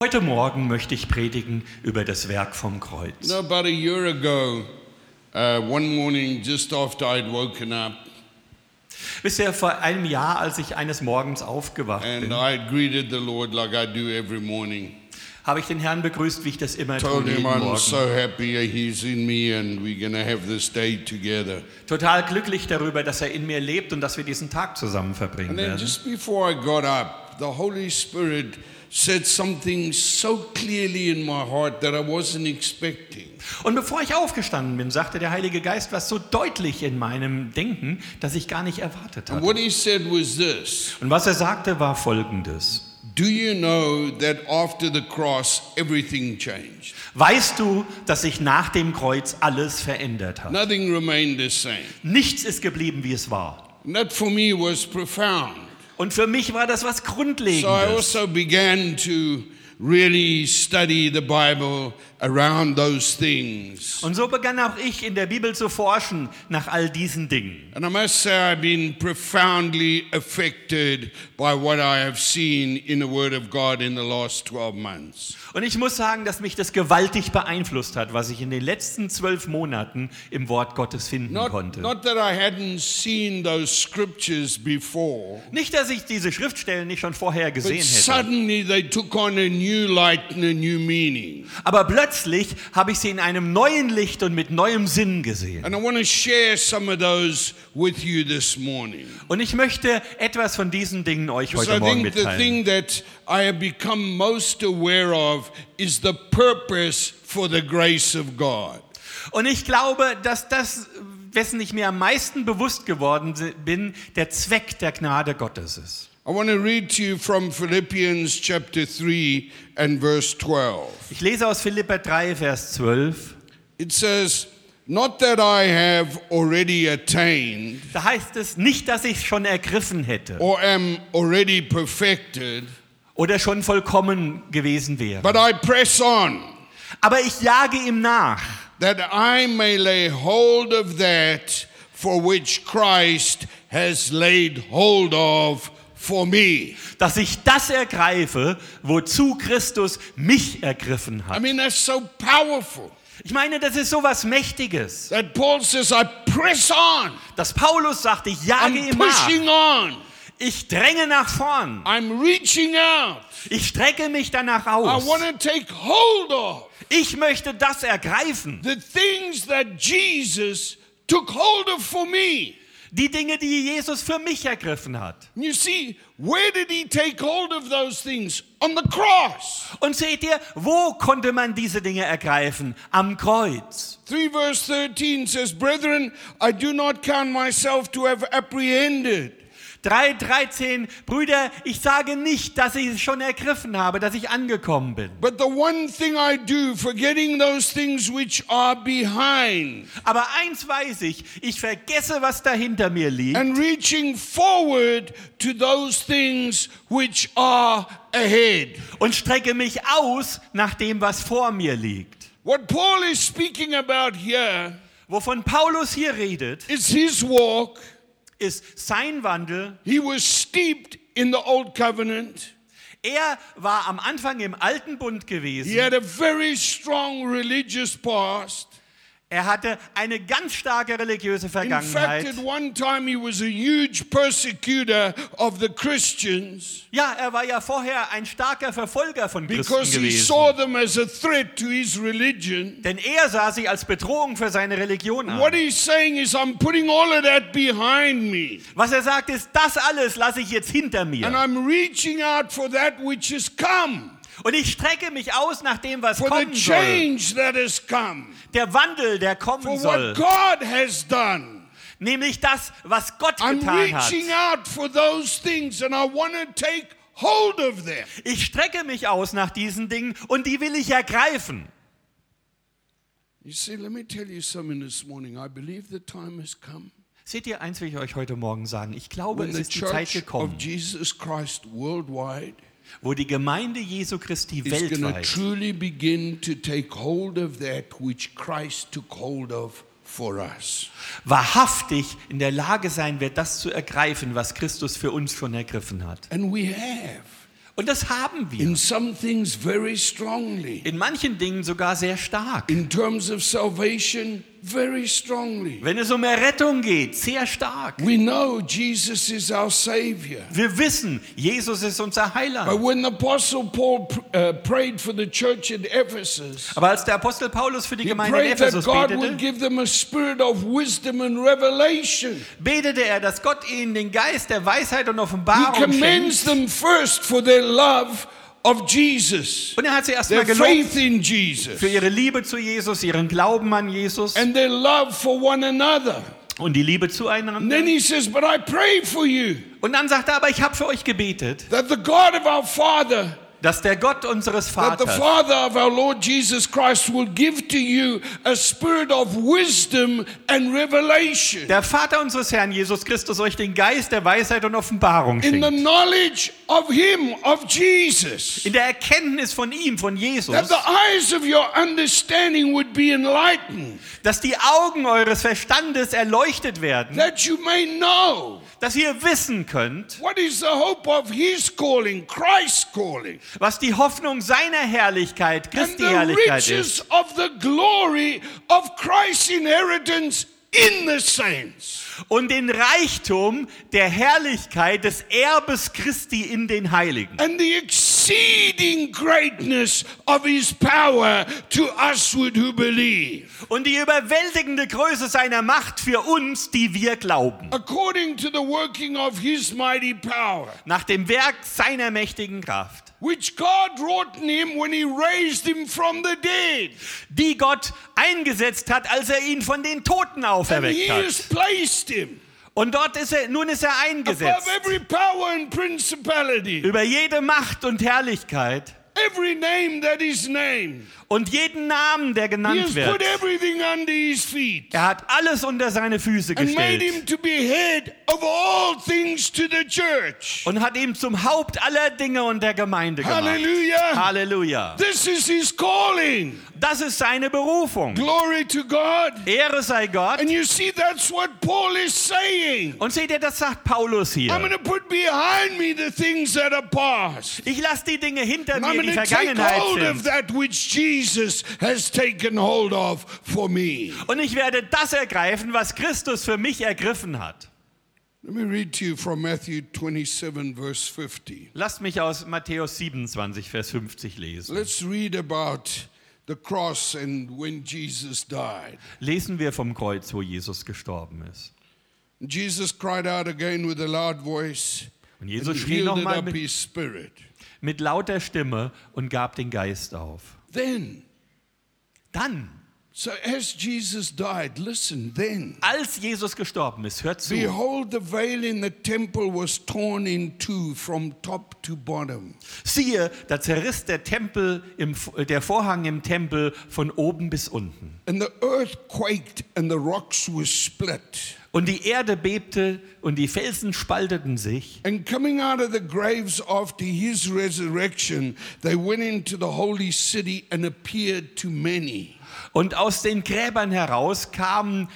Heute Morgen möchte ich predigen über das Werk vom Kreuz. You know, about a year ago, uh, one morning, just after I'd woken up, Wisst ihr, vor einem Jahr, als ich eines Morgens aufgewacht and bin, I greeted the Lord like I do every morning. habe ich den Herrn begrüßt, wie ich das immer tue, him I'm Morgen. so happy He's in me and we're to have this day together. Total glücklich darüber, dass er in mir lebt und dass wir diesen Tag zusammen verbringen And then werden. just before I got up, the Holy Spirit said something so clearly in my heart that I wasn't expecting. Und bevor ich aufgestanden bin, sagte der Heilige Geist was so deutlich in meinem Denken, dass ich gar nicht erwartet And hatte. what he said was this Und was er sagte, war folgendes. Do you know that after the cross, everything changed? Weißt du, dass sich nach dem Kreuz alles verändert hat? Nothing remained the same. Nichts ist geblieben, wie es war. And that for me was profound. Und für mich war das was So I Grundlegendes. also began to really study the Bible around those things. Und so begann auch ich in der Bibel zu forschen nach all diesen Dingen. And I must say, I've been profoundly affected by what I have seen in the Word of God in the last 12 months. Und ich muss sagen, dass mich das gewaltig beeinflusst hat, was ich in den letzten zwölf Monaten im Wort Gottes finden Not, konnte. not that I hadn't seen those scriptures before, Nicht, dass ich diese Schriftstellen nicht schon vorher gesehen hätte. suddenly they took on a new light and a new meaning. Aber plötzlich habe ich sie in einem neuen Licht und mit neuem Sinn gesehen. Und ich möchte etwas von diesen Dingen euch heute Morgen mitteilen. thing that I have become most aware of is the purpose for the grace of God. Und ich glaube, dass das, wessen ich mir am meisten bewusst geworden bin, der Zweck der Gnade Gottes ist. I want to read to you from Philippians chapter 3 and verse 12. Ich lese aus Philipper 3, Vers 12. It says, Not that I have already attained Da heißt es nicht, dass ich schon ergriffen hätte or am already perfected, oder schon vollkommen gewesen wäre. but I press on Aber ich jage ihm nach, that I may lay hold of that for which Christ has laid hold of for me. dass ich das ergreife, wozu Christus mich ergriffen I hat. mean, that's so powerful. Ich meine, das ist sowas Mächtiges, That Paul says, I press on. dass Paulus sagt, ich jage I'm ihm nach, pushing on. ich dränge nach vorn, I'm reaching out. ich strecke mich danach I aus. want to take hold of Ich möchte das ergreifen. the things that Jesus took hold of for me. Die Dinge, die Jesus für mich ergriffen hat. You see, where did he take hold of those things? On the cross. Und seht ihr, wo konnte man diese Dinge ergreifen? Am Kreuz. 3 verse 13 says, Brethren, I do not count myself to have apprehended. 3,13 Brüder, ich sage nicht, dass ich es schon ergriffen habe, dass ich angekommen bin. But the one thing I do, forgetting those things which are behind, Aber eins weiß ich, ich vergesse, was da hinter mir liegt and reaching forward to those things which are ahead. und strecke mich aus nach dem, was vor mir liegt. What Paul is speaking about here Wovon Paulus hier redet, is his walk. Ist sein Wandel. He was steeped in the old covenant. Er war am Anfang im alten Bund He gewesen. had a very strong religious past. Er hatte eine ganz starke religiöse In fact, Vergangenheit. at one time he was a huge persecutor of the Christians Ja, er war ja vorher ein starker Verfolger von Christen because he gewesen. saw them as a threat to his religion. Denn er sah sie als Bedrohung für seine Religion What an. he's saying is, I'm putting all of that behind me Was er sagt ist, das alles lasse ich jetzt hinter and mir. I'm reaching out for that which has come, Und ich strecke mich aus nach dem, was for the kommen soll. change that has come, Der Wandel, der for kommen soll. what God has done. Nämlich das, was Gott I'm getan hat. reaching out for those things and I want to take hold of them. Ich strecke mich aus nach diesen Dingen und die will ich ergreifen. You see, let me tell you something this morning. I believe the time has come Seht ihr, eins will ich euch heute Morgen sagen. Ich glaube, when es the ist die Zeit gekommen, wo die Gemeinde Jesu Christi is going to weltweit truly begin to take hold of that which Christ took hold of for us. wahrhaftig in der Lage sein wird, das zu ergreifen, was Christus für uns schon ergriffen hat. And we have. Und das haben wir. In some things, very strongly. In manchen Dingen sogar sehr stark. In terms of salvation. Wenn es um Errettung geht, sehr stark. We know Jesus is our Savior. Wir wissen, Jesus ist unser But Heiland. when the Apostle Paul uh, prayed for the church at Ephesus, Aber als der Apostel Paulus für die he Gemeinde in prayed that Ephesus God would betete, give them a spirit of wisdom and revelation. betete er, dass Gott ihnen den Geist der Weisheit und He Offenbarung commends schenkt. them first for their love of Jesus, Und er hat sie erstmal gelobt faith in Jesus, für ihre Liebe zu Jesus, ihren Glauben an Jesus and their love for one another. und die Liebe And zueinander. then he says, But I pray for you Und dann sagt er, aber ich habe für euch gebetet, that the God of our Father, dass der Gott unseres that the Vaters Father of our Lord Jesus Christ will give to you a spirit of wisdom and revelation. Der Vater unseres Herrn Jesus Christus euch den Geist der Weisheit und Offenbarung in the schenkt. knowledge of Him, of Jesus. In der Erkenntnis von ihm, von Jesus, That the eyes of your understanding would be enlightened, dass die Augen eures Verstandes erleuchtet werden, that you may know dass ihr wissen könnt, what is the hope of His calling, Christ's calling, was die Hoffnung seiner Herrlichkeit, Christi Herrlichkeit ist. riches of the glory of Christ's inheritance in the saints. und den Reichtum der Herrlichkeit des Erbes Christi in den Heiligen. And the exceeding greatness of his power to us who believe, und die überwältigende Größe seiner Macht für uns, die wir glauben, according to the working of his mighty power, nach dem Werk seiner mächtigen Kraft. Which God wrought in him when he raised him from the dead. die Gott eingesetzt hat, als er ihn von den Toten And auferweckt he has placed him Und dort ist er, nun ist er eingesetzt. above every power and principality, über jede Macht und Herrlichkeit every name that is named. Und jeden Namen, der genannt wird. Er hat alles unter seine Füße gestellt him to be head of all things to the church. und hat ihn zum Haupt aller Dinge und der Gemeinde gemacht. Hallelujah. Halleluja. This is his calling. Das ist seine Berufung. Glory to God. Ehre sei Gott. And you see, that's what Paul is saying. Und seht ihr, das sagt Paulus I'm going hier. to put behind me the things that are past. Ich lasse die Dinge hinter mir, die Vergangenheit sind. Jesus has taken hold of for me. Und ich werde das ergreifen, was Christus für mich ergriffen hat. Let me read to you from Matthew 27, verse 50. Lasst mich aus Matthäus 27, Vers 50 lesen. Let's read about the cross and when Jesus died. Lesen wir vom Kreuz, wo Jesus gestorben ist. Jesus cried out again with a loud voice Und Jesus schrie nochmal up mit, mit lauter Stimme und gab den Geist auf. Then, Dann, so as Jesus died, listen, then, als Jesus gestorben ist, hört zu, behold, the veil in the temple was torn in two from top to bottom. siehe, da zerriss der Tempel, im, der Vorhang im Tempel von oben bis unten. And the earth quaked and the rocks were split. Und die Erde bebte und die Felsen spalteten sich. And coming out of the graves after his resurrection, Und aus den Gräbern heraus kamen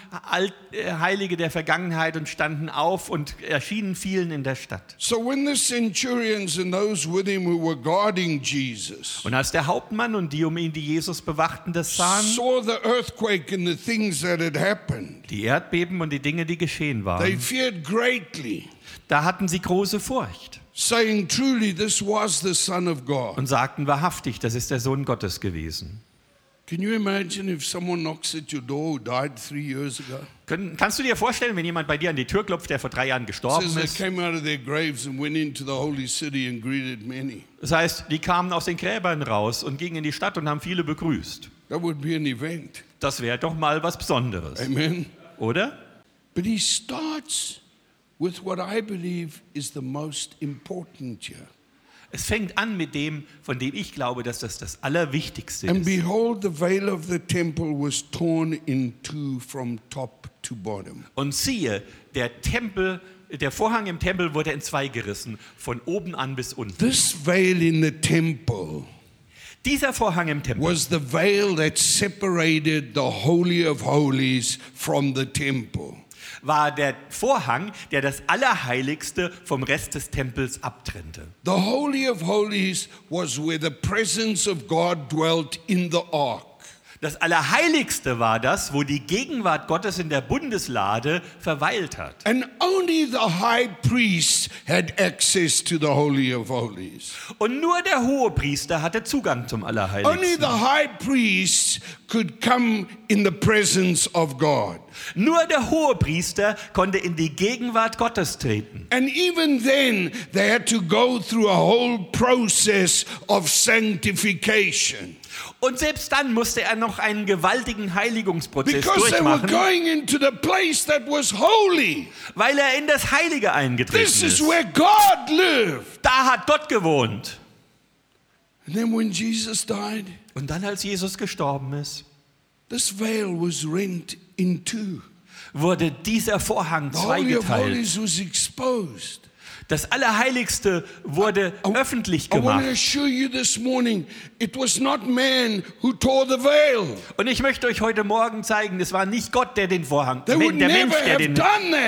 äh, Heilige der Vergangenheit und standen auf und erschienen vielen in der Stadt. So when the centurions and those with him who were guarding Jesus Und als der Hauptmann und die um ihn, die Jesus bewachten, das sahen, saw the earthquake and the things that had happened, die Erdbeben und die Dinge, die geschehen they waren, feared greatly, da hatten sie große Furcht saying, Truly, this was the Son of God. und sagten wahrhaftig, das ist der Sohn Gottes gewesen. Können, kannst du dir vorstellen, wenn jemand bei dir an die Tür klopft, der vor drei Jahren gestorben ist? Das heißt, die kamen aus den Gräbern raus und gingen in die Stadt und haben viele begrüßt. That would be an event. Das wäre doch mal was Besonderes, Amen. oder? But he starts with what I believe is the most important here. Es fängt an mit dem, von dem ich glaube, dass das das Allerwichtigste And ist. behold, the veil of the temple was torn in two from top to bottom. Und siehe, der Tempel, der Vorhang im Tempel wurde in zwei gerissen, von oben an bis unten. This veil in the temple Dieser Vorhang im Tempel was the veil that separated the Holy of Holies from the temple. War der Vorhang, der das Allerheiligste vom Rest des Tempels abtrennte. The Holy of Holies was where the presence of God dwelt in the ark. Das Allerheiligste war das, wo die Gegenwart Gottes in der Bundeslade verweilt hat. And only the high priest had access to the Holy of Holies. Und nur der Hohepriester hatte Zugang zum Only Allerheiligsten. the high priest could come in the presence of God. Nur der Hohepriester konnte in die Gegenwart Gottes treten. And even then, they had to go through a whole process of sanctification Und selbst dann musste er noch einen gewaltigen Heiligungsprozess because they were durchmachen, going into the place that was holy. weil er in das Heilige eingetreten This is ist. where God lived. Da hat Gott gewohnt. And then when Jesus died, Und dann, als Jesus gestorben ist, this veil was rent in two. wurde dieser Vorhang The Holy of zweigeteilt. Holies was exposed. Das Allerheiligste wurde öffentlich I want to gemacht. morning, it. Und ich möchte euch heute Morgen zeigen, es war nicht Gott, der den Vorhang, der Mensch, der den.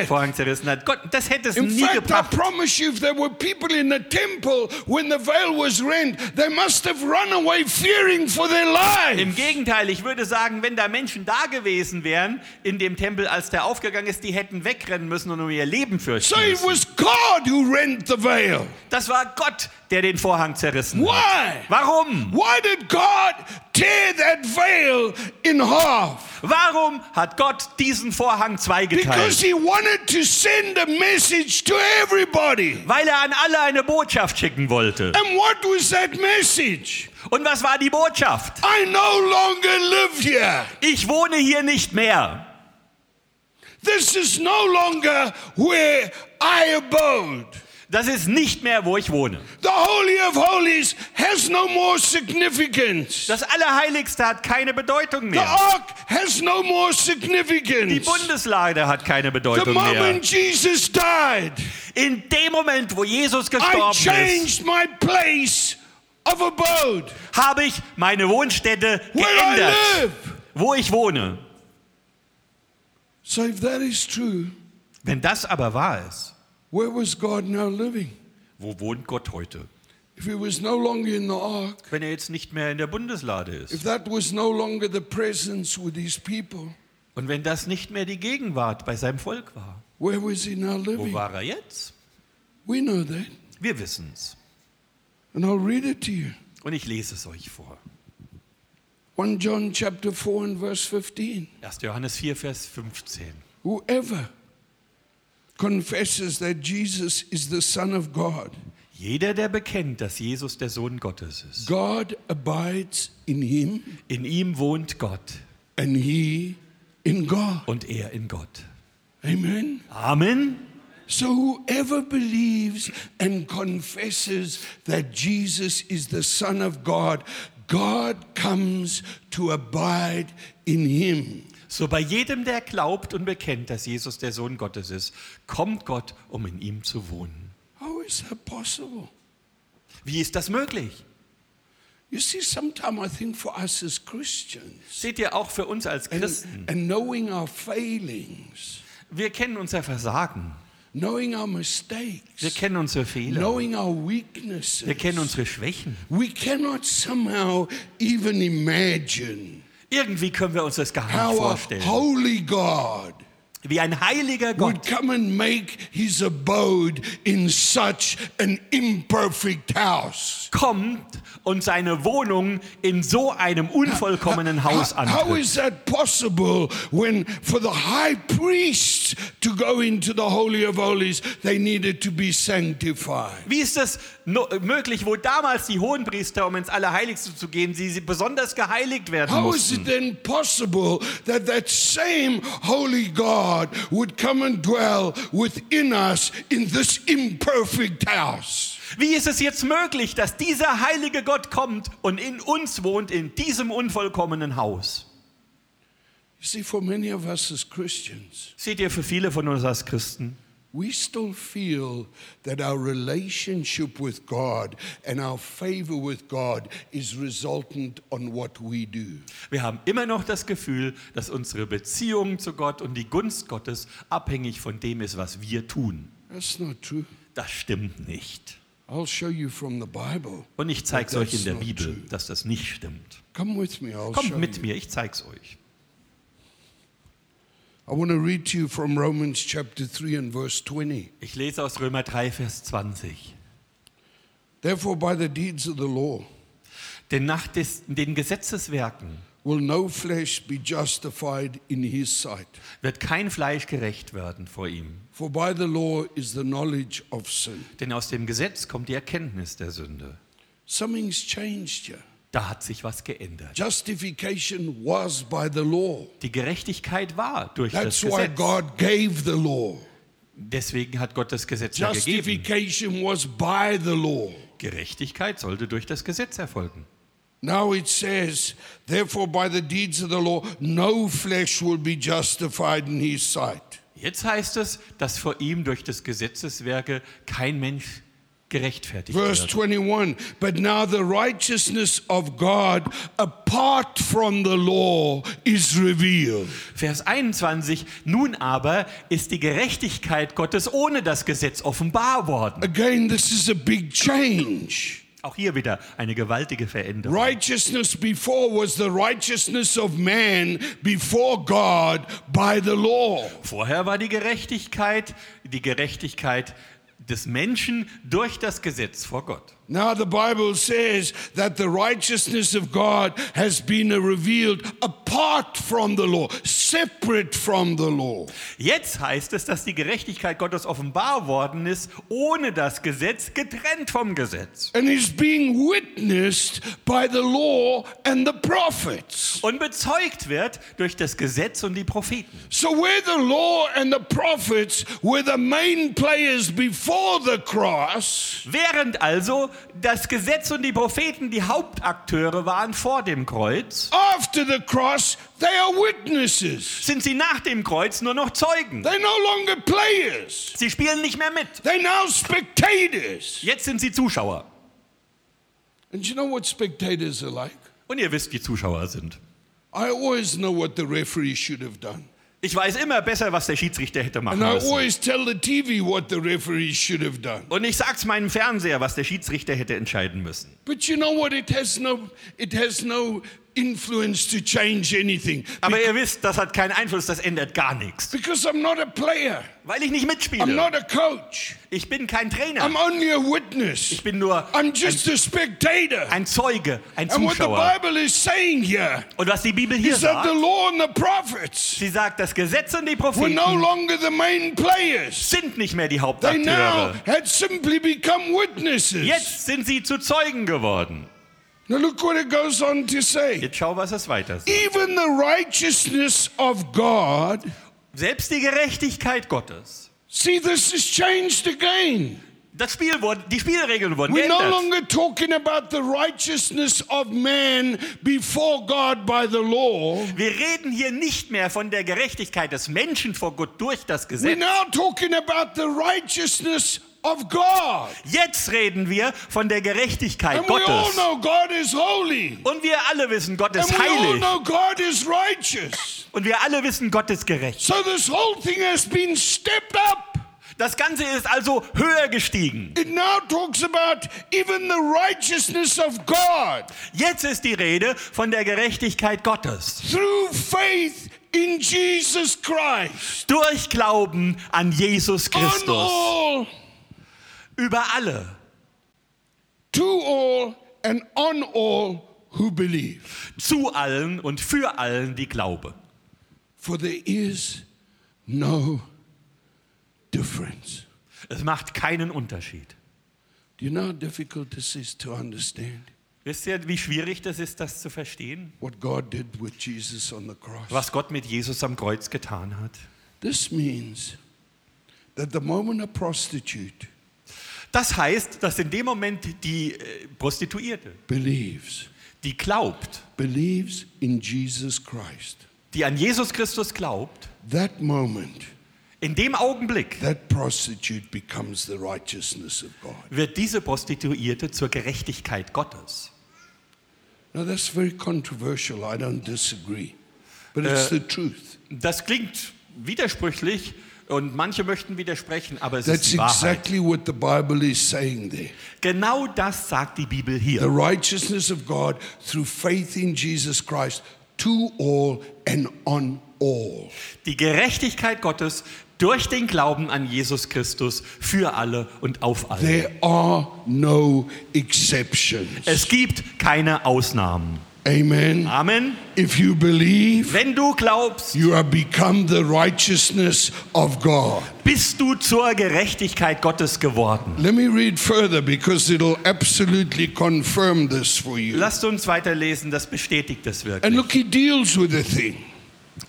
Vorhang zerrissen hat. Gott, das hätte es In nie fact, I gebracht. promise you, if there were people in the temple when the veil was rent, they must have run away fearing for their Im lives. Gegenteil, ich würde sagen, wenn da Menschen da gewesen wären in dem Tempel, als der aufgegangen ist, die hätten wegrennen müssen und um ihr Leben fürchten So it müssen. was God who rent the veil. Das war Gott, der den Vorhang zerrissen hat. Why? Warum? Why did God tear that veil in half? Warum hat Gott diesen Vorhang Because zweigeteilt? he wanted to send a message to everybody. Weil er an alle eine Botschaft schicken wollte. And what was that message? Und was war die Botschaft? I no longer live here. Ich wohne hier nicht mehr. This is no longer where I abode. Das ist nicht mehr, wo ich wohne. The Holy of Holies has no more significance. Das Allerheiligste hat keine Bedeutung The mehr. ark has no more Die significance. Bundeslade hat keine The Bedeutung mehr. moment Jesus died, In dem Moment, wo Jesus I gestorben ist, changed my place of abode, habe ich meine Wohnstätte where I geändert, live. wo ich wohne. So if that is true, Wenn das aber wahr ist, where was God now living? wo wohnt Gott heute? If he was no longer in the ark, Wenn er jetzt nicht mehr in der Bundeslade if ist. that was no longer the presence with his people, Und wenn das nicht mehr die Gegenwart bei seinem Volk war, where was he now wo living? war er jetzt? We know that. Wir wissen es. And I'll read it to you. Und ich lese es euch vor. 1 John chapter 4 and verse 15. 1. Johannes 4, Vers 15. Whoever confesses that Jesus is the Son of God, Jeder, der bekennt, dass Jesus der Sohn Gottes ist, God abides in him in ihm wohnt Gott and he in God. und er in Gott. Amen. Amen. So whoever believes and confesses that Jesus is the Son of God, God comes to abide in him. So bei jedem, der glaubt und bekennt, dass Jesus der Sohn Gottes ist, kommt Gott, um in ihm zu wohnen. How is that possible? Wie ist das möglich? You see, sometimes I think for us as Christians, Seht ihr auch für uns als and, Christen, and knowing our failings, wir kennen unser Versagen, wir kennen unsere Fehler, wir kennen unsere Schwächen. we cannot somehow even imagine Irgendwie können wir uns das gar nicht vorstellen. holy God Wie ein heiliger would Gott come and make his abode in such an imperfect house. kommt und seine Wohnung in so einem unvollkommenen Haus How- how antritt. is that possible when for the high priest to go into the Holy of Holies, they needed to be sanctified? Wie ist das möglich, wo damals die Hohenpriester, um ins Allerheiligste zu gehen, sie besonders geheiligt werden How is it mussten? then possible that that same holy God would come and dwell within us in this imperfect house? Wie ist es jetzt möglich, dass dieser heilige Gott kommt und in uns wohnt, in diesem unvollkommenen Haus? You see, for many of us as Christians, Seht ihr, für viele von uns als Christen, we still feel that our relationship with God and our favor with God is resultant on what we do. Wir haben immer noch das Gefühl, dass unsere Beziehung zu Gott und die Gunst Gottes abhängig von dem ist, was wir tun. That's not true. Das stimmt nicht. I'll show you from the Bible. Und ich zeige es euch in That's der not Bibel, true. dass das nicht stimmt. Come with me, I'll Kommt show mit you. mir, ich zeige es euch. I want to read to you from Romans chapter 3 and verse 20. Ich lese aus Römer 3, Vers 20. Therefore, by the deeds of the law, Denn nach des, den Gesetzeswerken will no flesh be justified in his sight. wird kein Fleisch gerecht werden vor ihm. For by the law is the knowledge of sin. Denn aus dem Gesetz kommt die Erkenntnis der Sünde. Something's changed here. Da hat sich was geändert. Justification was by the law. Die Gerechtigkeit war durch das That's why Gesetz. God gave the law. Deswegen hat Gott das Gesetz ja gegeben. Justification was by the law. Gerechtigkeit sollte durch das Gesetz erfolgen. Now it says, therefore, by the deeds of the law, no flesh will be justified in his sight. Jetzt heißt es, dass vor ihm durch des Gesetzeswerke kein Mensch gerechtfertigt Verse wird. 21 But now the righteousness of God apart from the law is revealed. Vers 21. Nun aber ist die Gerechtigkeit Gottes ohne das Gesetz offenbar worden. Again, this is a big change. Auch hier wieder eine gewaltige Veränderung. Righteousness before was the righteousness of man before God by the law. Vorher war die Gerechtigkeit die Gerechtigkeit des Menschen durch das Gesetz vor Gott. Now the Bible says that the righteousness of God has been revealed apart from the law, separate from the law. Jetzt heißt es, dass die Gerechtigkeit Gottes offenbar worden ist, ohne das Gesetz, getrennt vom Gesetz. And is being witnessed by the law and the prophets. Und bezeugt wird durch das Gesetz und die Propheten. So, where the law and the prophets were the main players before the cross, Während also das Gesetz und die Propheten die Hauptakteure waren vor dem Kreuz, after the cross, they are witnesses. sind sie nach dem Kreuz nur noch Zeugen. They're no longer players, Sie spielen nicht mehr mit. they're now spectators. Jetzt sind sie Zuschauer. And you know what spectators are like? Und ihr wisst, wie Zuschauer sind. I always know what the referee should have done. Ich weiß immer besser, was der Schiedsrichter hätte machen And I müssen. always tell the TV what the referee should have done. Und ich sag's meinem Fernseher, was der Schiedsrichter hätte entscheiden müssen. But you know what? It has no, it has no influence to change anything. Aber ihr wisst, das hat keinen Einfluss, das ändert gar nichts. Because I'm not a player. Weil ich nicht I'm mitspiele. not a coach. Ich bin kein Trainer. I'm only a witness. Ich bin nur I'm just a spectator. ein Zeuge, ein And what the Zuschauer. Bible is saying here Und was die Bibel hier that the sagt, law and the prophets sie sagt, das Gesetz und die were no Propheten longer the main players. sind nicht mehr die They now Hauptakteure. had simply become witnesses. Jetzt sind sie zu Zeugen geworden. Now look what it goes on to say. Jetzt schau, was es weiter sagt. Even the righteousness of God, Selbst die Gerechtigkeit Gottes. see, this is changed again. Das Spiel wurde, die Spielregeln wurden We're no geändert. longer talking about the righteousness of man before God by the law. Wir reden hier nicht mehr von der Gerechtigkeit des Menschen vor Gott durch das We're Gesetz. now talking about the righteousness of God. Jetzt reden wir von der Gerechtigkeit And we all Gottes. know God is holy. Und wir alle wissen, Gott And ist we all heilig. know God is righteous. Und wir alle wissen, Gott ist gerecht. So this whole thing has been stepped up. Das Ganze ist also höher gestiegen. It now talks about even the righteousness of God Jetzt ist die Rede von der Gerechtigkeit Gottes. through faith in Jesus Christ. Durch Glauben an Jesus On Christus. all, Über alle. to all, and on all who believe. Zu allen und für allen, die glauben. For there is no difference. Es macht keinen Unterschied. Do you know how difficult this is to understand? Wisst ihr, wie schwierig das ist, das zu verstehen? What God did with Jesus on the cross. Was Gott mit Jesus am Kreuz getan hat. This means that the moment a prostitute Das heißt, dass in dem Moment die äh, Prostituierte, believes, die glaubt, believes in Jesus Christ, die an Jesus Christus glaubt, that moment In dem Augenblick that prostitute becomes the righteousness of God. wird diese Prostituierte zur Gerechtigkeit Gottes. Now, that's very controversial. I don't disagree. But it's the truth. Das klingt widersprüchlich und manche möchten widersprechen, aber es ist That's die Wahrheit. exactly what the Bible is saying there. Genau das sagt die Bibel The hier. righteousness of God through faith in Jesus Christ to all and on all. Die Gerechtigkeit Gottes durch den Glauben an Jesus Christus für alle und auf alle. There are no exceptions. Es gibt keine Ausnahmen. Amen. Amen. If you believe, Wenn du glaubst, you have become the righteousness of God. bist du zur Gerechtigkeit Gottes geworden. Let me read further because it'll absolutely confirm this for you. Lasst uns weiterlesen, das bestätigt es And wirklich. look, he deals with the thing.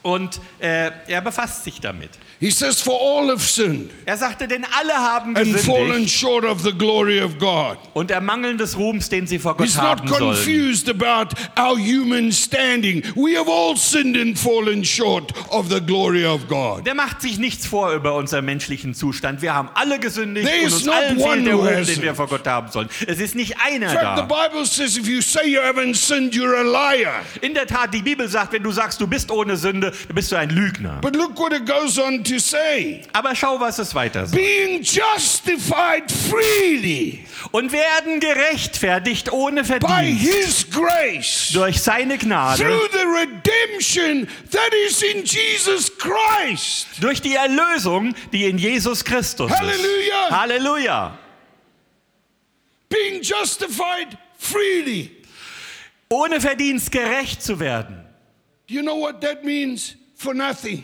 Und äh, er befasst sich damit. He says, For all have sinned Er sagte, denn alle haben and fallen gesündigt short of the glory of God. und ermangeln des Ruhms, den sie vor Gott He's not haben sollen. confused about our human standing. We have all sinned and fallen short of the glory of God. Der macht sich nichts vor über unseren menschlichen Zustand. Wir haben alle gesündigt There und is uns not allen one fehlt der who Ruhm, hasn't. den wir vor Gott haben sollen. Es ist nicht einer In fact, the da. Bible says if you say you haven't sinned, you're a liar. In der Tat, die Bibel sagt, wenn du sagst, du bist ohne Sünde, bist du ein Lügner. But look what it goes on to say Aber schau, was es weiter sagt. being justified freely Und werden gerechtfertigt ohne by Verdienst his grace durch seine Gnade, through the redemption that is in Jesus Christ. durch die Erlösung, die in Jesus Christus ist. Halleluja. Halleluja. Being justified freely. Ohne Verdienst gerecht zu werden. Do you know what that means? For nothing.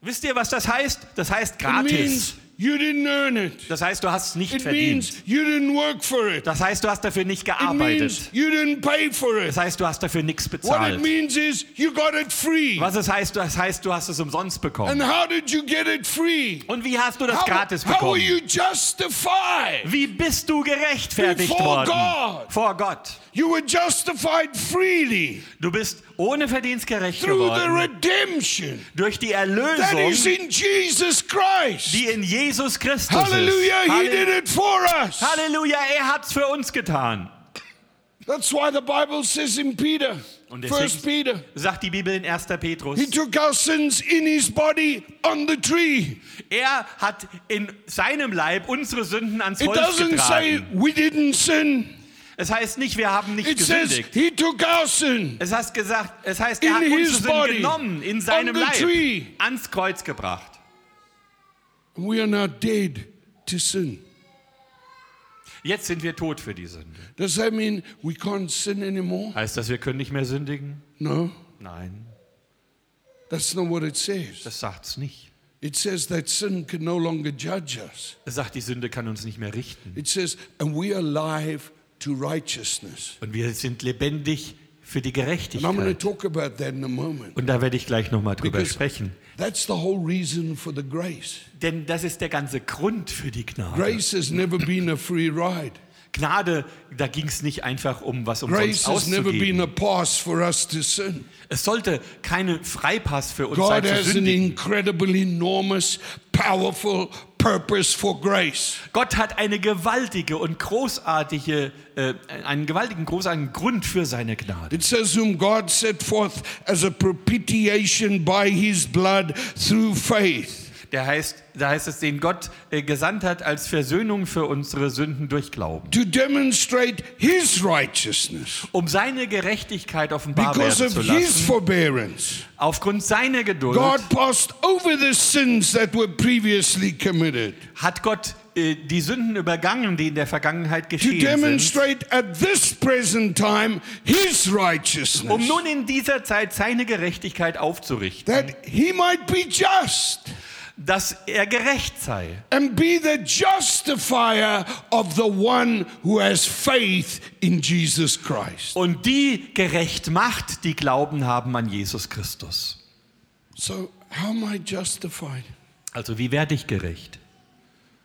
Wisst ihr, was das heißt? Das heißt gratis. means you didn't earn it. Das heißt, du hast es nicht It verdient. means you didn't work for it. Das heißt, du hast dafür nicht It gearbeitet. means you didn't pay for it. Das heißt, du hast dafür nichts What it bezahlt. means is you got it free. Was es heißt, das heißt, du hast es umsonst bekommen. And how did you get it free? Und wie hast du das How, gratis bekommen? you justified? Wie bist du gerechtfertigt worden? God. Vor Gott. You were justified freely Du bist ohne Verdienst gerecht geworden. redemption Durch die that is Erlösung, in Jesus Christ. die in Jesus Christus Hallelujah, ist. He Halle- did it for us. Halleluja, er hat's für uns getan. That's why the Bible says in Peter, Und First Peter, sagt die Bibel in 1. Petrus, He took our sins in His body on the tree. er hat in seinem Leib unsere Sünden ans It Holz doesn't say getragen. we didn't sin. Es heißt nicht, wir haben nicht It says gesündigt. He took our sin. Es heißt gesagt, es heißt, er hat unsere body, Sünden genommen, in seinem the tree. Leib, ans Kreuz gebracht. We are now dead to sin. Jetzt sind wir tot für die Sünde. Does that mean we can't sin anymore? Heißt das, wir können nicht mehr sündigen? No, Nein, that's not what it says. das sagt's nicht. It says that sin can no longer judge us. Es sagt, die Sünde kann uns nicht mehr richten. It says, and we are alive to righteousness. Und wir sind lebendig für die Gerechtigkeit. talk about that in a moment. Und da werde ich gleich nochmal drüber Because sprechen. that's the whole reason for the grace. Denn das ist der ganze Grund für die Gnade. Grace has never been a free ride. Gnade, da ging es nicht einfach um was umsonst Grace has never been auszugeben. a pass for us to sin. Es sollte kein Freipass für uns sein God zu has an sündigen. Purpose for grace. Gott hat eine gewaltige und großartige, äh, einen gewaltigen, großartigen Grund für seine Gnade. It says, Whom God set forth as a propitiation by his blood through faith. Der heißt, da heißt es, den Gott äh, gesandt hat als Versöhnung für unsere Sünden durch Glauben. to demonstrate his righteousness. Um seine Gerechtigkeit offenbar because werden of zu his lassen, forbearance. aufgrund seiner Geduld, God passed over the sins that were previously committed. hat Gott äh, die Sünden übergangen, die in der Vergangenheit geschehen sind, demonstrate at this present time his um nun in dieser Zeit seine Gerechtigkeit aufzurichten, that he might be just dass er gerecht sei and be the justifier of the one who has faith in Jesus Christ. und die gerecht macht, die Glauben haben an Jesus Christus. So, how am I justified? Also wie werde ich gerecht?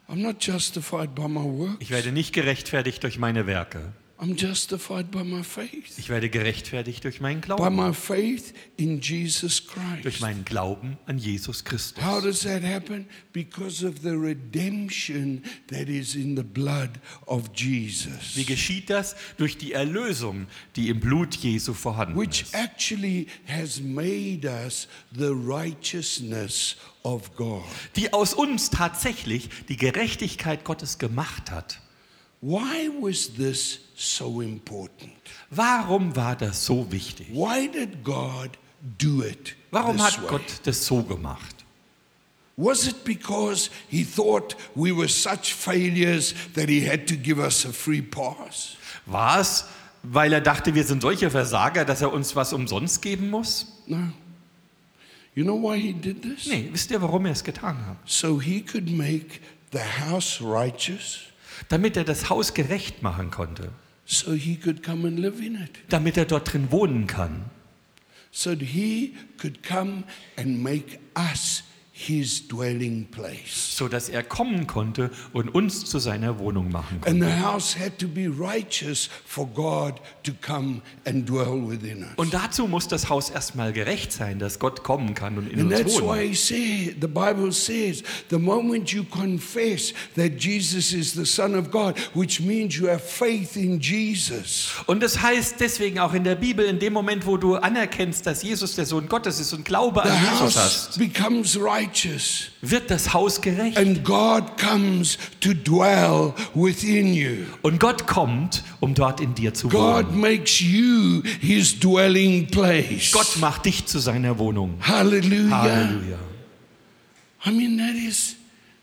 I'm not justified by my work. Ich werde nicht gerechtfertigt durch meine Werke. I'm justified by my faith. Ich werde gerechtfertigt durch meinen By Glauben. my faith in Jesus Durch meinen Glauben an Jesus Christus. How does that happen? Because of the redemption that is in the blood of Wie Jesus, geschieht das? Durch die Erlösung, die im Blut Jesu vorhanden which ist. actually has made us the righteousness of God. Die aus uns tatsächlich die Gerechtigkeit Gottes gemacht hat. Why was this so important? Warum war das so wichtig? Why did God do it? Warum hat way? Gott das so gemacht? Was it because he thought we were such failures that he had to give us a free pass? War es, weil er dachte, wir sind solche Versager, dass er uns was umsonst geben muss? No. You know why he did this? Nee, wisst ihr, warum er es getan hat? So he could make the house righteous, Damit er das Haus gerecht machen konnte. so he could come and live in it. Damit er dort drin wohnen kann. So he could come and make us his dwelling place. So dass er kommen konnte und uns zu seiner Wohnung machen konnte. And the house had to be righteous for God to come and dwell within us. Und dazu muss das Haus erstmal gerecht sein, dass Gott kommen kann und in And uns that's why wohnt. he said, the Bible says, the moment you confess that Jesus is the Son of God, which means you have faith in Jesus, Und das heißt deswegen auch in der Bibel, in dem Moment, wo du anerkennst, dass Jesus der Sohn Gottes ist und Glaube the an Jesus house hast, becomes righteous. wird das Haus gerecht. And God comes to dwell within you. Und Gott kommt, um dort in dir zu God wohnen. makes you his dwelling place. Gott macht dich zu seiner Wohnung. Hallelujah. Halleluja. I mean, that is,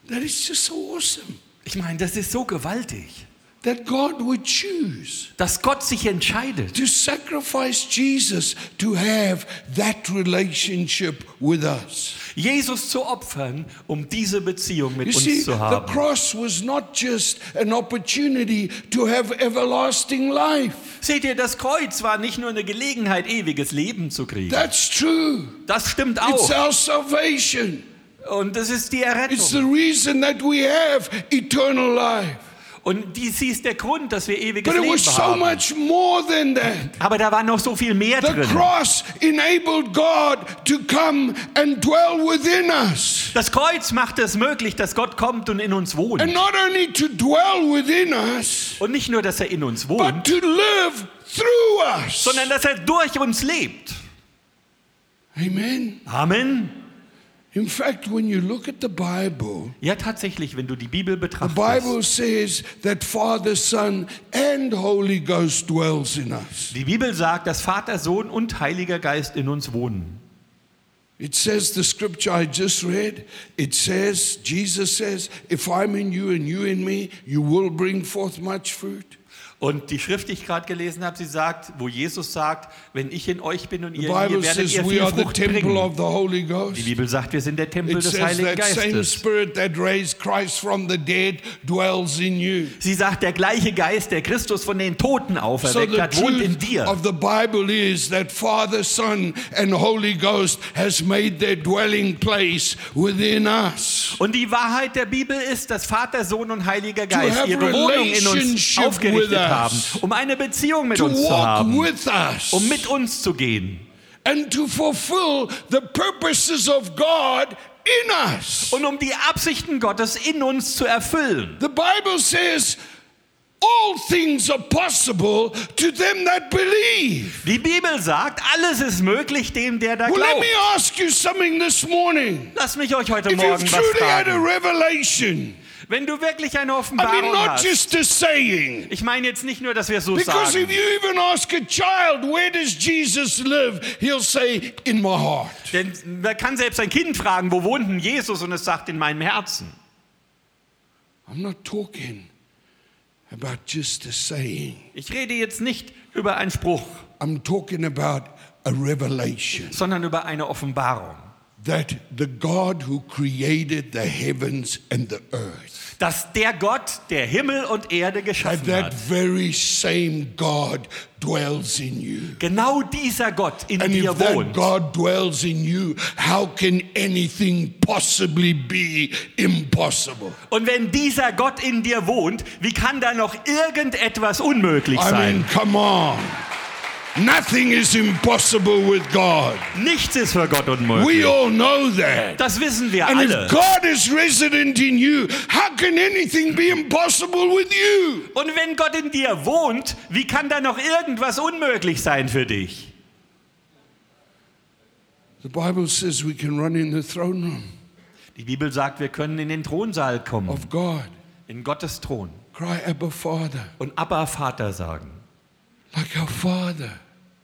that is just so awesome. Ich meine, das ist so gewaltig, That God would choose dass Gott sich entscheidet, to sacrifice Jesus to have that relationship with us. Jesus zu opfern, um diese Beziehung mit You uns see, zu the haben. cross was not just an opportunity to have everlasting life. Seht ihr, das Kreuz war nicht nur eine Gelegenheit, ewiges Leben zu kriegen. That's true. Das stimmt It's auch. our salvation. Und das ist die It's the Errettung. reason that we have eternal life. Und dies ist der Grund, dass wir ewiges But it Leben was so haben. much more than that. Aber da war noch so viel mehr The drin. cross enabled God to come and dwell within us. Das Kreuz macht es möglich, dass Gott kommt und in uns wohnt. And not only to dwell within us, Und nicht nur, dass er in uns but wohnt, to live through us. sondern dass er durch uns lebt. Amen. Amen. In fact, when you look at the Bible, Ja, tatsächlich, wenn du die Bibel the betrachtest, Bible says that Father, Son, and Holy Ghost dwells in us. die Bibel sagt, dass Vater, Sohn und Heiliger Geist in uns wohnen. It says the scripture I just read, it says, Jesus says, if I'm in you and you in me, you will bring forth much fruit. Und die Schrift, die ich gerade gelesen habe, sie sagt, wo Jesus sagt, wenn ich in euch bin und ihr in mir, werdet ihr viel Frucht bringen. Die Bibel sagt, wir sind der Tempel It des Heiligen Geistes. Sie sagt, der gleiche Geist, der Christus von den Toten So auferweckt the hat, wohnt in dir. of the Bible is that Father, Son, and Holy Ghost has made their dwelling place within us. Und die Wahrheit der Bibel ist, dass Vater, Sohn und Heiliger Geist ihre Wohnung in uns aufgerichtet us. Haben, um eine Beziehung mit uns zu haben, with us. um mit uns zu gehen and to fulfill the purposes of God in us. und um die Absichten Gottes in uns zu erfüllen. The Bible says all things are possible to them that believe. Die Bibel sagt, alles ist möglich dem, der da Well, let me glaubt. ask you something this morning. Lass mich euch heute Morgen was truly had a fragen. Wenn du wirklich eine I mean, Offenbarung not hast, just a saying. ich meine jetzt nicht nur, dass wir es so Because if sagen, you even ask a child, where does Jesus live? He'll say, in my heart. denn man kann selbst ein Kind fragen, wo wohnt denn Jesus und es sagt in meinem Herzen. I'm not talking about just a saying. Ich rede jetzt nicht über einen Spruch, I'm talking about a revelation. sondern über eine Offenbarung. That the God who created the heavens and the earth, dass der Gott, der Himmel und Erde that geschaffen that hat, very same God dwells in you. genau dieser Gott in And dir if that wohnt. God dwells in you, how can anything possibly be impossible? Und wenn dieser Gott in dir wohnt, wie kann da noch irgendetwas unmöglich I sein? mean, come on. Nothing is impossible with God. Nichts ist für Gott We unmöglich. all know that. Das wissen wir And alle. if God is resident in you, how can anything be impossible with you? Und wenn Gott in dir wohnt, wie kann da noch irgendwas unmöglich sein für dich? The Bible says we can run in the throne room Die Bibel sagt, wir können in den Thronsaal kommen, of God, in Gottes Thron cry, Abba, Father, und Abba Vater sagen. like our Father,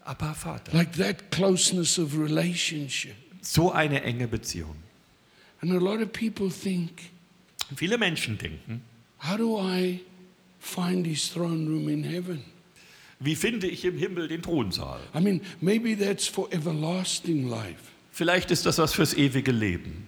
Abba Vater. like that closeness of relationship. So eine enge Beziehung. And a lot of people think, Viele Menschen denken, how do I find his throne room in heaven? wie finde ich im Himmel den Thronsaal? I mean, maybe that's for everlasting life. Vielleicht ist das was fürs ewige Leben.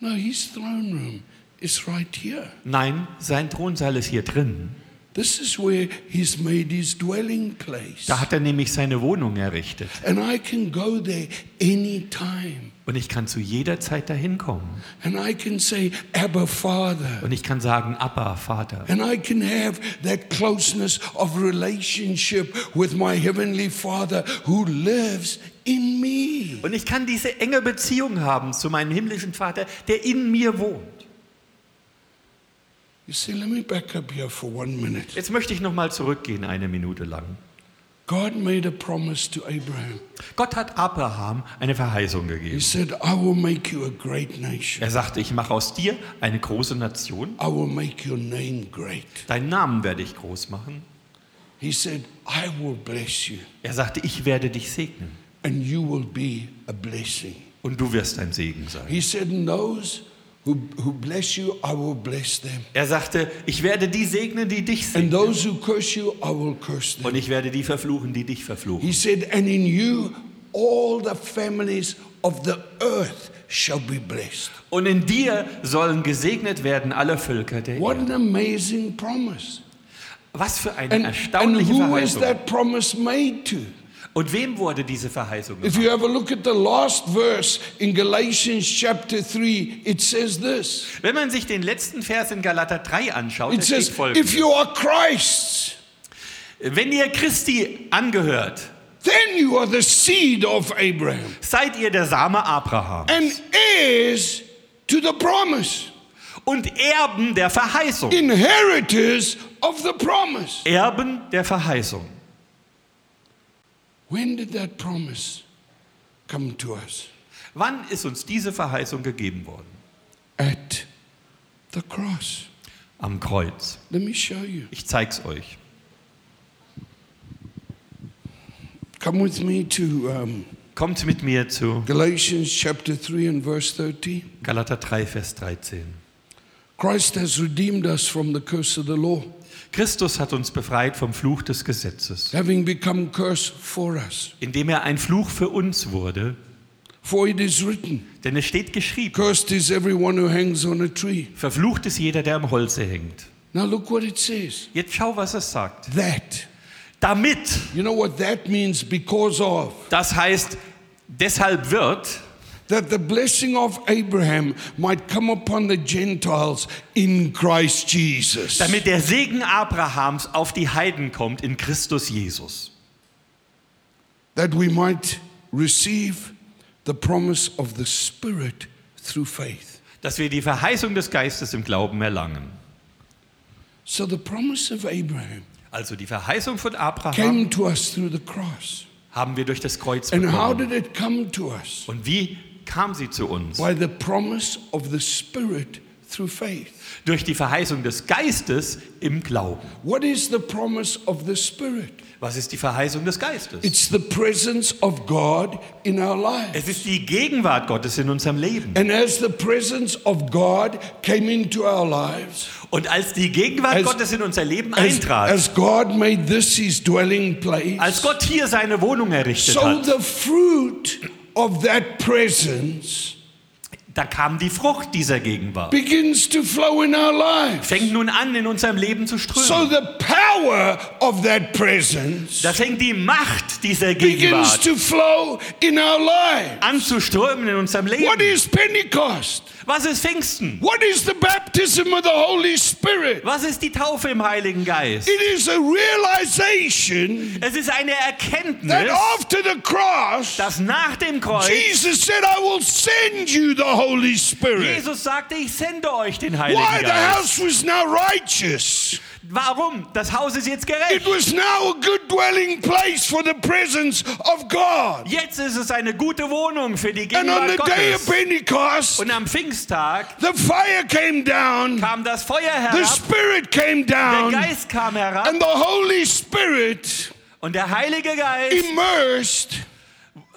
No, his throne room is right here. Nein, sein Thronsaal ist hier drin. This is where he's made his dwelling place. Da hat er nämlich seine Wohnung errichtet. And I can go there anytime. Und ich kann zu jeder Zeit dahin kommen. And I can say, Abba, Father. Und ich kann sagen, Abba, Vater. And I can have that closeness of relationship with my Heavenly Father who lives in me. Und ich kann diese enge Beziehung haben zu meinem himmlischen Vater, der in mir wohnt. You see, let me back up here for one minute. Jetzt möchte ich noch mal zurückgehen, eine Minute lang. God made a promise to Abraham. Gott hat Abraham eine Verheißung He gegeben. said, I will make you a great nation. Er sagte, ich mache aus dir eine große Nation. I will make your name great. Deinen Namen werde ich groß machen. He said, I will bless you, Er sagte, ich werde dich segnen. and you will be a blessing. Und du wirst ein Segen sein. He said, those who, who bless you, I will bless them. Er sagte, ich werde die segnen, die dich And segnen. those who curse you, I will curse them. Und ich werde die verfluchen, die dich verfluchen. He said, and in you, all the families of the earth shall be blessed. Und in dir sollen gesegnet werden alle Völker der What Erde. an amazing promise. Was für eine And, and erstaunliche who is Verheißung. that promise made to? Und wem wurde diese Verheißung If gemacht? you have a look at the last verse in Galatians chapter 3, it says this. Wenn man sich den letzten Vers in Galater 3 anschaut, It says, folgendes. if you are Christ's, Wenn ihr Christi angehört, then you are the seed of Abraham seid ihr der Same Abraham and heirs to the promise, und Erben der Verheißung. inheritors of the promise. Erben der Verheißung. When did that promise come to us? Wann ist uns diese Verheißung gegeben worden? At the cross. Am Kreuz. Let me show you. Ich zeig's euch. Come with me to um, Kommt mit mir zu Galatians chapter 3 and verse 13. Galater 3, Vers 13. Christ has redeemed us from the curse of the law, Christus hat uns befreit vom Fluch des Gesetzes, having become curse for us. indem er ein Fluch für uns wurde. For it is written, Denn es steht geschrieben, Cursed is everyone who hangs on a tree. verflucht ist jeder, der am Holze hängt. Now look what it says. Jetzt schau, was es sagt. That. Damit, You know what that means? Because of. das heißt, deshalb wird, That the blessing of Abraham might come upon the Gentiles in Christ Jesus. damit der Segen Abrahams auf die Heiden kommt in Christus Jesus. That we might receive the promise of the Spirit through faith. Dass wir die Verheißung des Geistes im Glauben erlangen. So the promise of Abraham Also die Verheißung von Abraham came to us through the cross. haben wir durch das Kreuz And how bekommen. did it come to us? Und wie kam sie zu uns? By the promise of the Spirit through faith. Durch die Verheißung des Geistes im Glauben. What is the promise of the Spirit? Was ist die Verheißung des Geistes? It's the presence of God in our lives. Es ist die Gegenwart Gottes in unserem Leben. And as the presence of God came into our lives, Und als die Gegenwart As- Gottes in unser Leben as, eintrat, as God made this his dwelling place, als Gott hier seine Wohnung errichtet so hat, the fruit of that presence da kam die Frucht dieser Gegenwart. begins to flow in our lives. Fängt nun an, in unserem Leben zu So strömen. the power of that presence Da fängt die Macht dieser begins Gegenwart to flow in our lives. an zu strömen in unserem What Leben. is Pentecost? Was ist Pfingsten? What is the baptism of the Holy Spirit? Was ist die Taufe im Heiligen Geist? It is a realization Es ist eine that Erkenntnis, after the cross, dass nach dem Kreuz Jesus said, I will send you the Holy Spirit. Jesus sagte, ich sende euch den Why? Heiligen The Geist. house was now righteous. Warum? Das Haus ist jetzt It gerecht. was now a good dwelling place for the presence of God. Jetzt ist es eine gute Wohnung für die Gegenwart the day of Gottes. Und am Pfingsttag the fire came down, kam das Feuer the Spirit came der down, Geist kam herab. And the Holy Spirit und der Heilige Geist immersed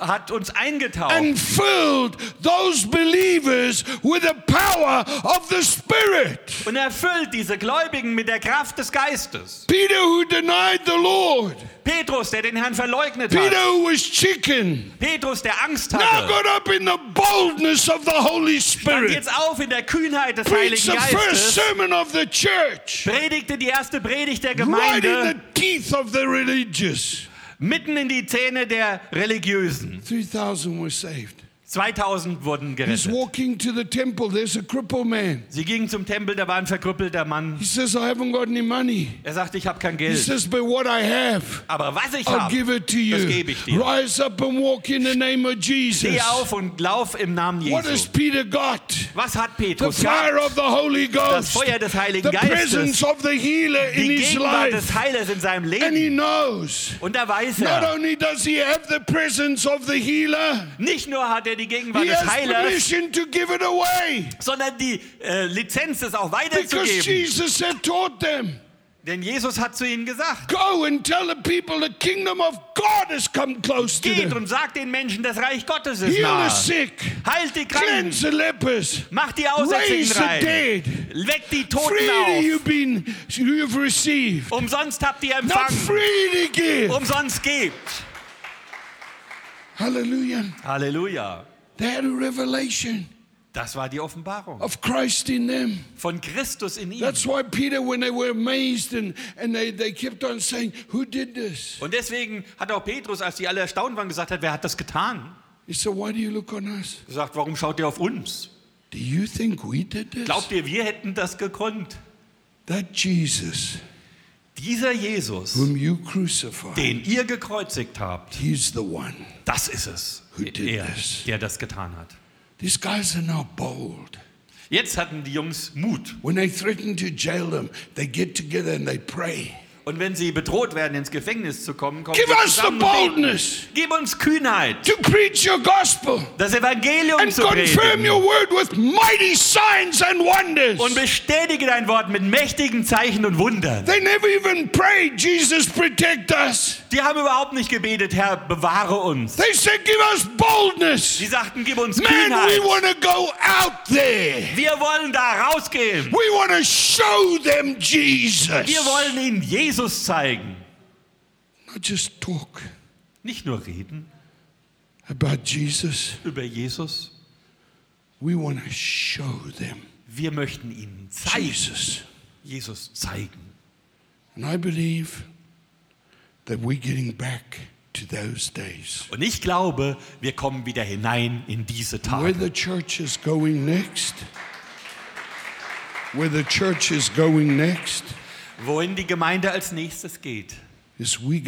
hat uns eingetaucht and filled those believers with the power of the Spirit. und erfüllt diese Gläubigen mit der Kraft des Geistes. Peter, who denied the Lord, Petrus, der den Herrn verleugnet Peter, hat. who was chicken, Petrus, der Angst now hatte. got up in the boldness of the Holy Stand Spirit. jetzt auf in der Kühnheit des Preached Heiligen the first Geistes. sermon of the church, Predigte die erste Predigt der right in the Gemeinde teeth of the religious. Mitten in die Zähne der Religiösen. 3,000 were saved. 2000 wurden He's gerettet. walking to the temple. There's a crippled man. Sie gingen zum Tempel, da war ein verkrüppelter Mann. He says, I haven't got any money. Er sagte, ich habe kein He Geld. says, but what I have, Aber was ich I'll habe, give it to das you. gebe ich dir. Rise up and walk in the name of Jesus. Steh auf und lauf im Namen What has Jesu. Peter got? Was hat The Petrus fire gehabt? of the Holy Das Ghost. Feuer des Heiligen The presence Geistes. of the healer in Die his Gegenwart des life. Heilers in seinem And he Leben. knows. Und da weiß Not er, only does he have the presence of the healer, nicht nur hat er die Gegenwart des Heilers, sondern die äh, Lizenz, es auch weiterzugeben. Jesus had taught them. Denn Jesus hat zu ihnen gesagt, Go and tell the people the kingdom of God has come close to geht und sagt den Menschen, das Reich Gottes ist nahe. Heilt die Kranken, macht die Aussätzigen rein, weckt die Toten Freely auf. Umsonst habt ihr empfangen, umsonst gebt. Hallelujah. Halleluja. They had a revelation Das war die Offenbarung of Christ in them. von Christus in this? Und deswegen hat auch Petrus, als die alle erstaunt waren, gesagt hat, wer hat das getan? He said, Why do you look on us? Gesagt, warum schaut ihr auf uns? Do you think we did this? Glaubt ihr, wir hätten das gekonnt? That Jesus, Dieser Jesus, den ihr gekreuzigt habt, das ist es, er, der das getan hat. These guys are now bold. Jetzt hatten die Jungs Mut. When they threaten to jail them, they get together and they pray. Und wenn sie bedroht werden, ins Gefängnis zu kommen, kommen Give sie us the boldness Gib uns Kühnheit, to preach your gospel das Evangelium and zu confirm your word with mighty signs and wonders. Und bestätige dein Wort mit mächtigen Zeichen und Wundern. They never even prayed, Jesus, protect us. Die haben überhaupt nicht gebetet, Herr, bewahre uns. They said, Give us boldness. Sie sagten, gib uns Man, we Kühnheit. want to go out there. Wir wollen da rausgehen. We want to show them Jesus. Wir wollen ihnen Jesus zeigen. Not just talk Nicht nur reden about Jesus, über Jesus. we want to show them Wir möchten ihnen zeigen, Jesus. Jesus zeigen. And I believe that we're getting back to those days. Und ich glaube, wir kommen wieder hinein in diese Where Tage. the church is going next, where the church is going next, Wohin die Gemeinde als nächstes geht, we're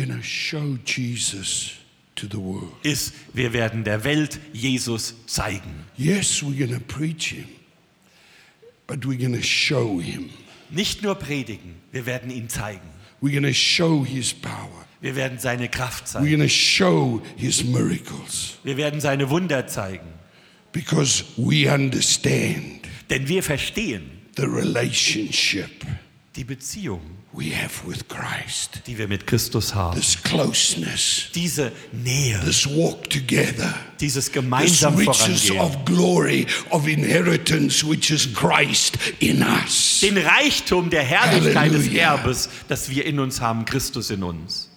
ist, wir werden der Welt Jesus zeigen. Yes, we're to preach him, but we're to show him. Nicht nur predigen, wir werden ihn zeigen. We're to show his power. Wir werden seine Kraft We're zeigen. to show his miracles Wir werden seine Wunder zeigen. because we understand Denn wir verstehen the relationship die Beziehung, we have with Christ. die wir mit Christus haben. This closeness, Diese Nähe, this walk together, dieses this gemeinsam riches vorangehen. of glory, of inheritance, which is Christ in us. Den Reichtum der Herrlichkeit des Halleluja. Erbes, das wir in uns haben, Christus in uns.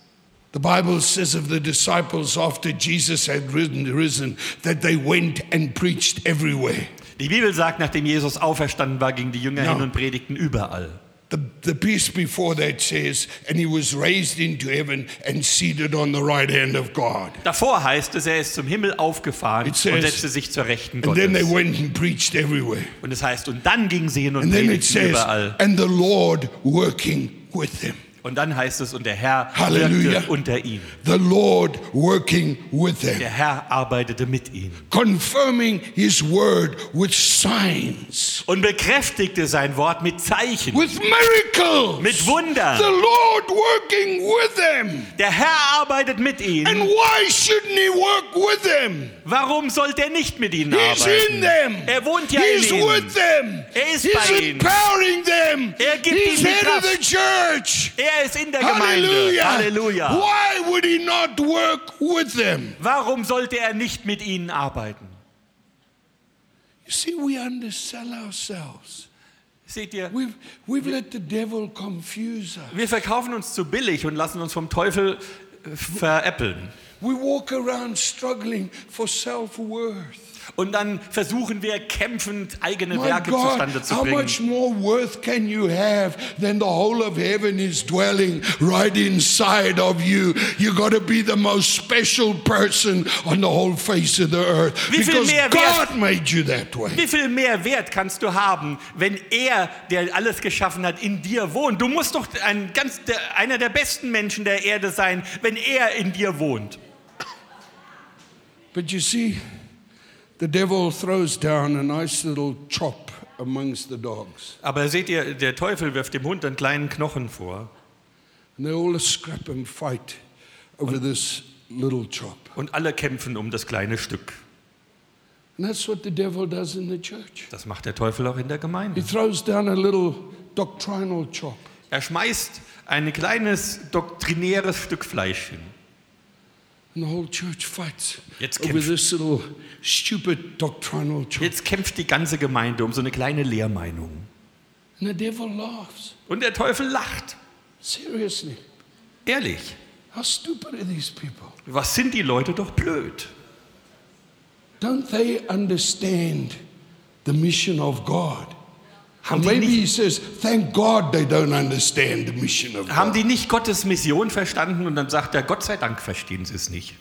The Bible says of the disciples after Jesus had risen, that they went and preached everywhere. Die Bibel sagt, nachdem Jesus auferstanden war, gingen die Jünger Ja. hin und predigten überall. The, the piece before that says, and he was raised into heaven and seated on the right hand of God. Davor heißt es, er ist zum Himmel aufgefahren It says- und setzte sich zur Rechten And then they Gottes. went and preached everywhere. Und es heißt, und dann gingen sie hin und And then it predigten says, überall. and the Lord working with them. Und dann heißt es, und der Herr Halleluja. unter ihnen. The Lord working with them. Der Herr arbeitete mit ihnen confirming his word with signs, und bekräftigte sein Wort mit Zeichen, with miracles. mit The Wundern. Lord working with them. Der Herr arbeitet mit And ihnen. why shouldn't he work with them? Warum sollte er nicht mit ihnen He's in arbeiten? them. Er wohnt ja He's in ihnen. with them. Er ist He's bei ihnen. empowering them. Er gibt He's ihnen of Kraft. the church. Er ist in der Gemeinde. Halleluja. Why would he not work with them? Warum sollte er nicht mit ihnen arbeiten? You see, we undersell ourselves. Seht ihr, We've, we've let the devil confuse us. wir verkaufen uns zu billig und lassen uns vom Teufel äh, veräppeln. We walk around struggling for self worth. Und dann versuchen wir kämpfend eigene My Werke God, zustande zu how bringen. much more worth can you have than the whole of heaven is dwelling right inside of you? You got to be the most special person on the whole face of the earth Wie viel because mehr God wert- made you that way. Wie viel mehr Wert kannst du haben, wenn er, der alles geschaffen hat, in dir wohnt? Du musst doch ein ganz, der, einer der besten Menschen der Erde sein, wenn er in dir wohnt. But you see, the devil throws down a nice little chop amongst the dogs, Aber seht ihr, der Teufel wirft dem Hund einen kleinen Knochen vor and they all scrap and fight over this little chop. und alle kämpfen um das kleine Stück. And that's what the devil does in the church. Das macht der Teufel auch in der He Gemeinde. throws down a little doctrinal chop. Er schmeißt ein kleines doktrinäres Stück Fleisch hin. And the whole church fights Jetzt over kämpft- this little stupid doctrinal chop. Jetzt kämpft die ganze Gemeinde um so eine kleine Lehrmeinung. And the devil laughs. Und der Teufel lacht. Seriously. Ehrlich, How stupid are these people? was sind die Leute doch blöd? Don't they understand the mission of God? Haben And die maybe nicht- he says, thank God they don't understand the mission of Haben God. die nicht Gottes Mission verstanden und dann sagt er, Gott sei Dank verstehen sie es nicht.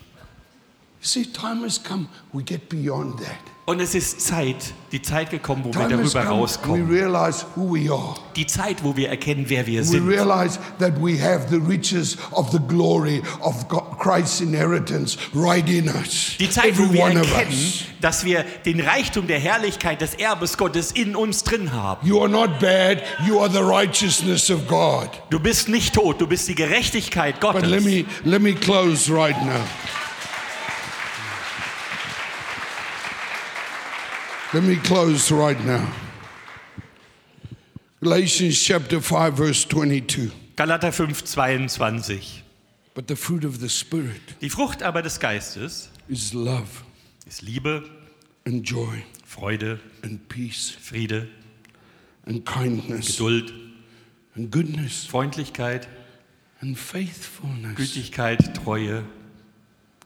Und es ist Zeit, die Zeit gekommen, wo wir Time darüber come, rauskommen. realize who we are. Die Zeit, wo wir erkennen, wer wir We sind. realize that we have the riches of the glory of God, Christ's inheritance right in us. Die Zeit, Every wo wir erkennen, dass wir den Reichtum der Herrlichkeit des Erbes Gottes in uns drin haben. You are not bad, you are the righteousness of God. Du bist nicht tot, du bist die Gerechtigkeit But let Gottes. me let me close right now. Let me close right now. Galatians chapter 5 verse 22. Galater 5, 22. But the fruit of the spirit Die Frucht aber des Geistes is love ist Liebe, and joy Freude, and peace Friede, and kindness Geduld, and goodness Freundlichkeit, and faithfulness Gütigkeit, Treue,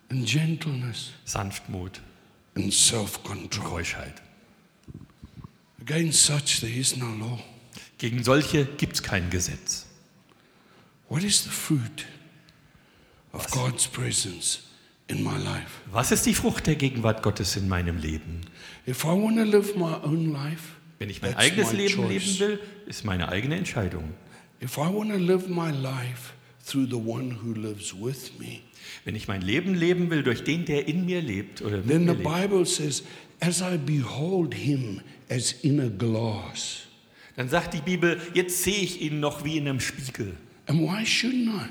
and gentleness Sanftmut, and self-control. Keuschheit. Against such there is no law. Gegen solche gibt es kein Gesetz. What is the fruit of God's presence in my life? Was ist die Frucht der Gegenwart Gottes in meinem Leben? If I want to live my own life, Wenn ich mein that's eigenes my Leben leben choice. will, ist meine eigene Entscheidung. If I want to live my life through the one who lives with me, Wenn ich mein Leben leben will durch den, der in mir lebt oder mit then mir the lebt, Bible says, as I behold him as in a glass. dann sagt die Bibel, jetzt sehe ich ihn noch wie in einem Spiegel. And why shouldn't I?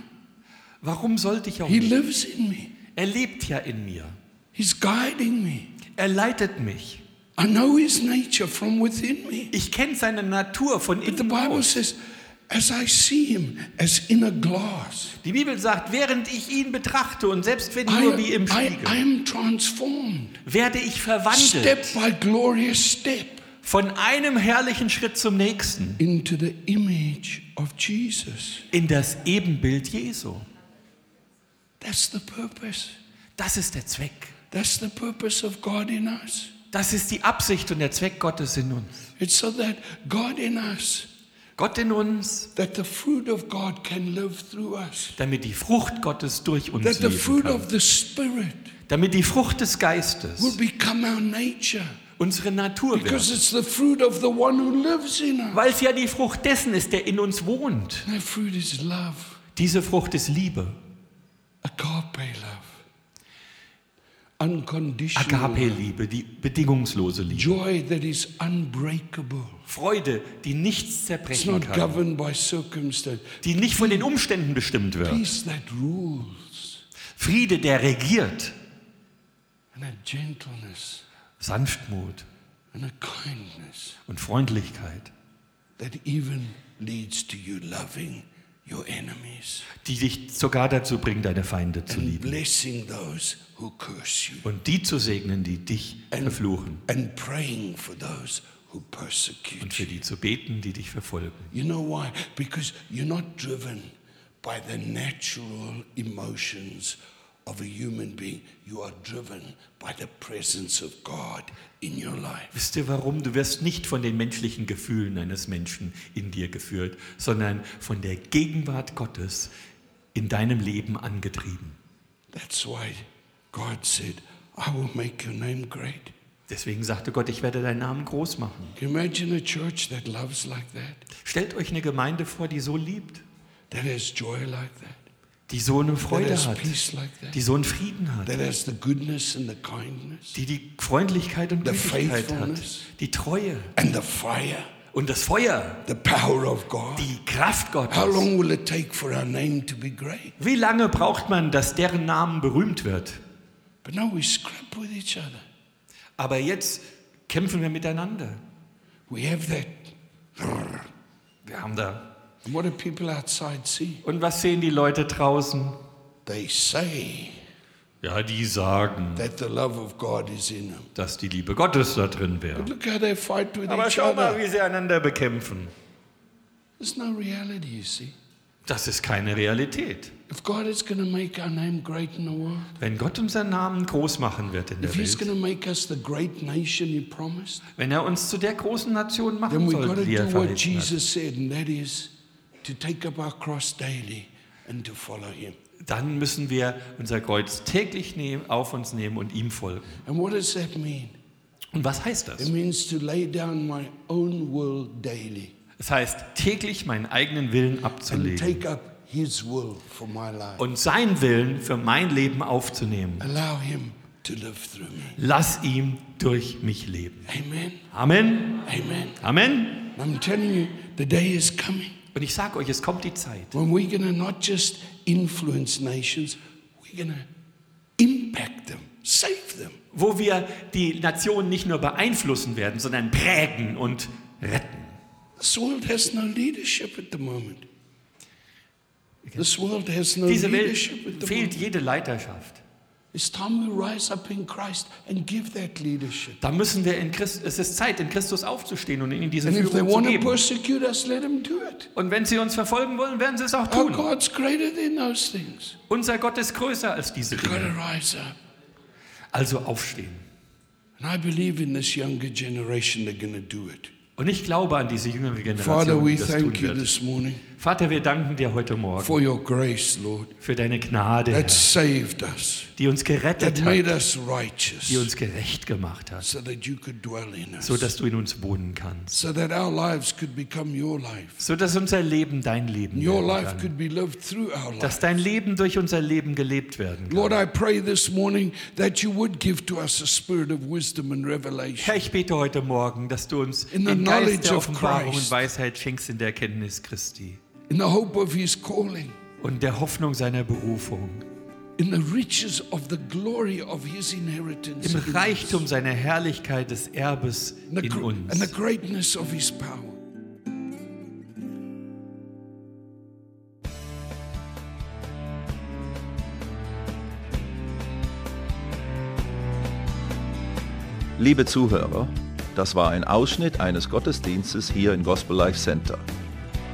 Warum sollte ich auch He nicht? lives in me. Er lebt ja in mir. He's guiding me. Er leitet mich. I know his nature from within me. Ich kenne seine Natur von But the innen Bible aus. says, as I see him as in a glass, Die Bibel sagt, während ich ihn betrachte und selbst wenn I, nur wie im I, I Spiegel, am transformed. werde ich Step verwandelt by glorious step von einem herrlichen Schritt zum nächsten into the image of Jesus. in das Ebenbild Jesu. That's the purpose. Das ist der Zweck. That's the purpose of God in us. Das ist die Absicht und der Zweck Gottes in uns. It's so that God in us, Gott in uns, that the fruit of God can live through us, damit die Frucht Gottes durch uns that leben kann. of the Spirit Damit die Frucht des will Geistes become our nature. Unsere Natur Because wird. it's the fruit of the one who lives in us. Weil es ja die Frucht dessen ist, der in uns wohnt. That fruit is love, Diese Frucht ist Liebe, agape love, unconditional love, Agape-Liebe, die bedingungslose Liebe. joy that is unbreakable. Freude, die nichts It's zerbrechen not kann, governed by circumstance. die nicht von den Umständen bestimmt wird. Peace that rules, Friede, der regiert. and a gentleness Sanftmut and a kindness und Freundlichkeit, that even leads to you loving your enemies die dich sogar dazu bringen, deine Feinde zu and lieben. blessing those who curse you Und die zu segnen, die dich verfluchen. and praying for those who persecute Und für die zu beten, die dich verfolgen. You know why? Because you're not driven by the natural emotions of a human being. You are driven by the presence of God in your life. Wisst ihr warum? Du wirst nicht von den menschlichen Gefühlen eines Menschen in dir geführt, sondern von der Gegenwart Gottes in deinem Leben angetrieben. That's why God said, I will make your name great. Deswegen sagte Gott, ich werde deinen Namen groß machen. Can you imagine a church that loves like that? Stellt euch eine Gemeinde vor, die so liebt, That has joy like that? Die so eine Freude hat, like die so einen Frieden hat, kindness die die Freundlichkeit und Gütigkeit hat, die Treue und das Feuer, die Kraft Gottes. Wie lange braucht man, dass deren Namen berühmt wird? But no, we scrap with each other. Aber jetzt kämpfen wir miteinander. We have that. Wir haben da. What do people outside see? Und was sehen die Leute draußen? They say Ja, die sagen, that the love of God is in them. dass die Liebe Gottes da drin wäre. But look how they fight with Aber each schau mal, other. wie sie einander bekämpfen. There's no reality, you see. Das ist keine Realität. If God is going to make our name great in the world, Wenn Gott unseren Namen groß machen wird in der if He's Welt, going to make us the great nation He promised, wenn er uns zu der großen Nation then machen we've soll, got to die er verheißen hat, to take up our cross daily and to follow Him. dann müssen wir unser Kreuz täglich nehmen, auf uns nehmen und ihm folgen. And what does that mean? Und was heißt das? It means to lay down my own will daily Das heißt, täglich meinen eigenen Willen and abzulegen take up His will for my life. und seinen Willen für mein Leben aufzunehmen. Allow Him to live through me. Lass ihm durch mich leben. Amen. Amen. Amen. Amen. I'm telling you, the day is coming Und ich sage euch, es kommt die Zeit, when we're to not just influence nations, we're to impact them, save them. wo wir die Nationen nicht nur beeinflussen werden, sondern prägen und retten. This world has no leadership at the moment. This world has no Diese Welt leadership at the fehlt moment. jede Leiterschaft. In Christ. Da müssen wir in Christus, es ist Zeit, in Christus aufzustehen und ihnen diese Führung zu geben. persecute us, let them do it. Und wenn sie uns verfolgen wollen, werden sie es auch tun. God's greater than those things. Unser Gott ist größer als diese Dinge. rise up. Also aufstehen. And I believe in this younger generation, they're going to do it. Und ich glaube an diese jüngere Generation, we die das tun wird. Vater, wir danken dir heute Morgen for your grace, Lord, für deine Gnade, that saved us, die uns gerettet that made hat, us die righteous, uns gerecht gemacht hat, so that you could dwell in us, so dass du in uns wohnen kannst, so that our lives could become your life. so dass unser Leben dein Leben Your werden life kann, could be lived through our dass dein Leben durch unser Leben gelebt werden Lord, kann. I pray this morning that you would give to us a spirit of wisdom and revelation. Herr, ich bete heute Morgen, dass du uns In den Geist der of Offenbarung und Weisheit schenkst in der Erkenntnis Christi in the hope of his calling, und der Hoffnung seiner Berufung, in the riches of the glory of his inheritance, im in Reichtum seiner Herrlichkeit des Erbes and the, in gr- and the uns. greatness of his power. Liebe Zuhörer, das war ein Ausschnitt eines Gottesdienstes hier im Gospel Life Center.